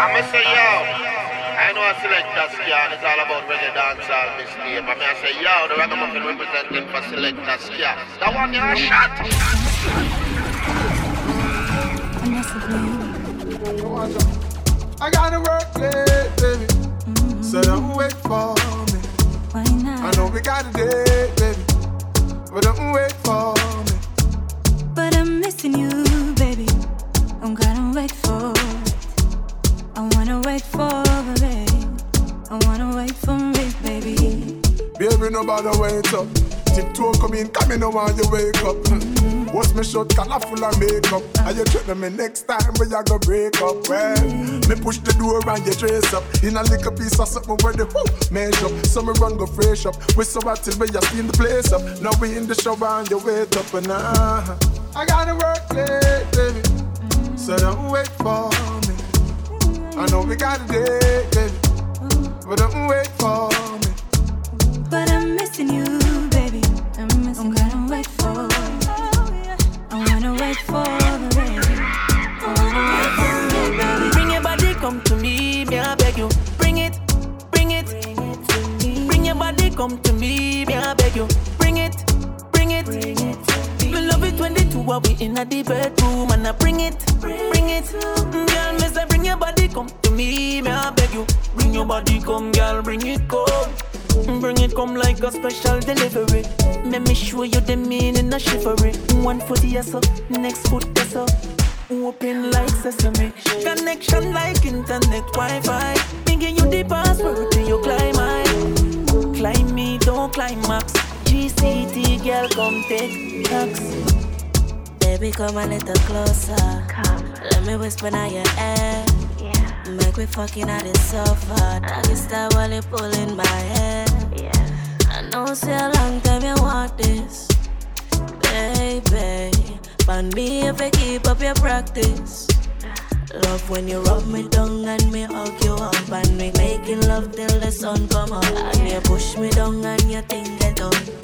I'ma say yo. I know I Selecta SCA it's all about reggae dancehall mistake. But me I say yo, the ragamuffin representing for Selecta SCA. That one you're shot. I gotta work late, baby. Mm-hmm. So don't wait for me. Why not? I know we got a date, baby. But don't wait for me. Missing you, baby. I'm gonna wait for it. I wanna wait for it. I wanna wait for it, baby. Baby, nobody wait up. Tiptoe come in, come in, want you wake up. Mm-hmm. What's my shot, color full of makeup? Are you threaten me next time we are gonna break up? Well, me push the door and you trace up. In a little piece of something where the whoo measure up. So me run go fresh up. We so hot till we are steam the place up. Now we in the shower and you wait up and uh, I gotta work late, baby. So don't wait for me. I know we got a date, baby. But don't wait for me. But I'm missing you, baby. I'm missing. I'm gonna wait for. I wanna wait for the rain. I wanna wait for it, baby. Bring your body, come to me, me I beg you. Bring it, bring it, bring your body, come to me, me I beg you. Bring it, bring it, bring it. Me love it when the two are we in a the bedroom and I bring it, bring it. Mm, Girl, me say bring your body, come to me, me I beg you. Bring your body, come, girl, bring it, come. Bring it come like a special delivery. Let me show you the meaning of chivalry. One foot yes up, next foot yes up. Open like sesame. Connection like internet Wi-Fi. Give you the password to your climb high. Climb me, don't climb GCT girl, come take tax. Baby, come a little closer. Come. Let me whisper in your ear. Yeah. Make me fucking at it so far. Doggy style while you pulling my hair. Yeah. I know it's a long time you want this, baby. But me if you keep up your practice. Love when you rub me down and me hug you up and we making love till the sun come up and you push me down and you think get done.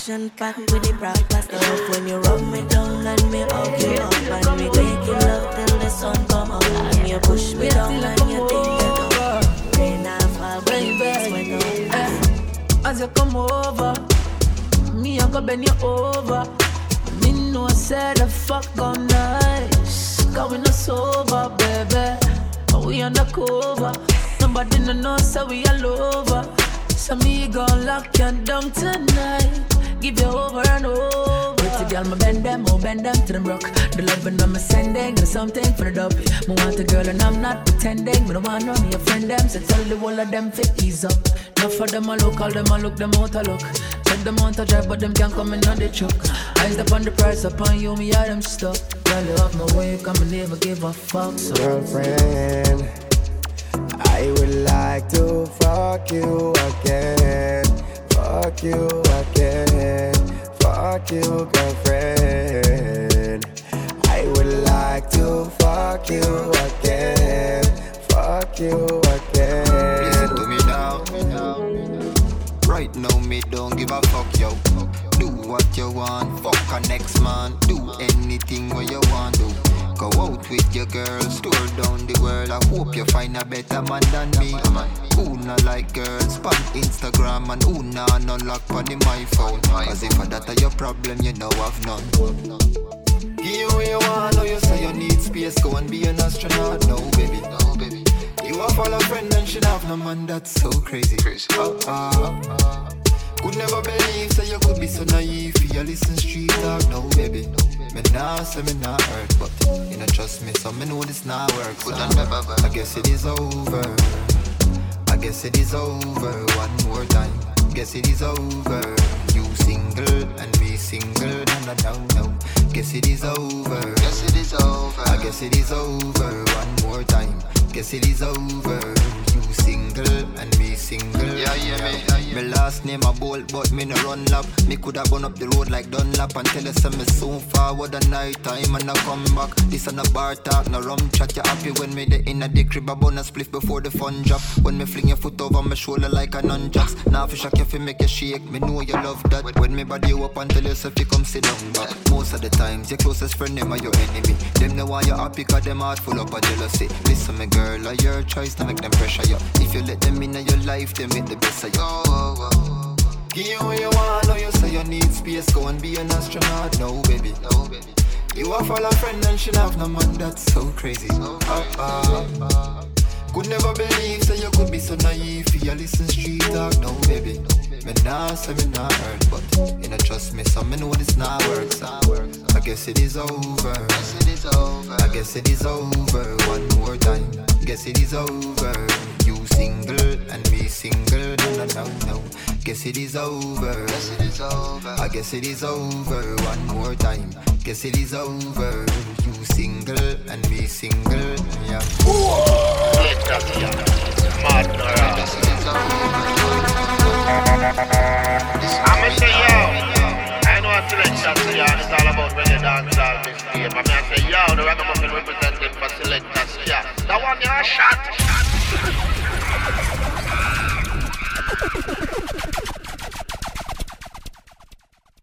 Action packed with the broadcast. Love when you rub me down and me hug you up and we making love till the sun come up and you push me down and you think get done. Rain and fall, baby, sweat up. As you come over, me I go bend you over. Me know say the fuck gone nice, cause we not sober, baby. But we undercover, nobody no know so we all over. So me gon' lock you down tonight, give you over and over. Pretty girl, me bend them, oh bend them to them rock. The loving I'm sending, there's something for the dopey. Me want a girl and I'm not pretending. Me don't want no me a friend them, so tell the whole of them fit ease up. Enough for them a look, all them a look, them out a look. Check them out a drive, but them can't come in on the truck. Eyes up on the price, upon you, me are them stuck. Girl, you off my way, come and never give a fuck. So Girlfriend, I would like to fuck you again. Fuck you again. Fuck you, girlfriend. I would like to fuck you again. Fuck you Right now, me don't give a fuck, yo. Do what you want, fuck a next man. Do anything where you want to. Go out with your girls, tour down the world. I hope you find a better man than me. Who not like girls, pan Instagram and who not no lock on my phone. Cause if that are your problem, you know I've none. Give you what you want, know you say you need space, go and be an astronaut. No, baby. Have all a friend and should have no man, that's so crazy. crazy. Uh, uh, uh. Could never believe say you could be so naive. You listen street talk, no baby. Me nah say me not hurt, but you know trust me, so me know this not work. So I guess it is over. I guess it is over. One more time. Guess it is over. You single and me single, and I don't know. Guess it is over. Guess it is over. I guess it is over. One more time. Guess it is over. You single and me single. Yeah, yeah, me. Yeah, yeah. My last name a bolt, but me no run lap. Me coulda gone up the road like Dunlap and tell us me so forward the night time and I come back. This a no bar talk, no rum chat. You happy when me the inna the crib a bonus split before the fun drop. When me fling your foot over my shoulder like a nunchucks. Now if you you fi make you shake, me know you love that. When me body you up until yourself you come sit down back. Most of the times your closest friend them are your enemy. Them the one you happy cause them heart full up of jealousy. Listen me girl, I your choice to make them pressure you. If you let them in your life, they make the best of you. Oh, oh, oh. Give you what you want, know you say you need space, go and be an astronaut. No, baby. No, baby. You are for a friend and she have no man, that's so crazy. So crazy. Uh, uh. Could never believe say you could be so naive. You listen street talk, no baby. Me nah say me nah hurt, but you know trust me, so me know this not work. I guess it is over. I guess it is over. One more time. Guess it is over. You single and me single. No no no. Guess it is over. I guess it is over. One more time. Guess it is over. You single and me single. Yeah. them. And I say, yo, the ragamuffin representing for selectors. That one, you're shot. shot.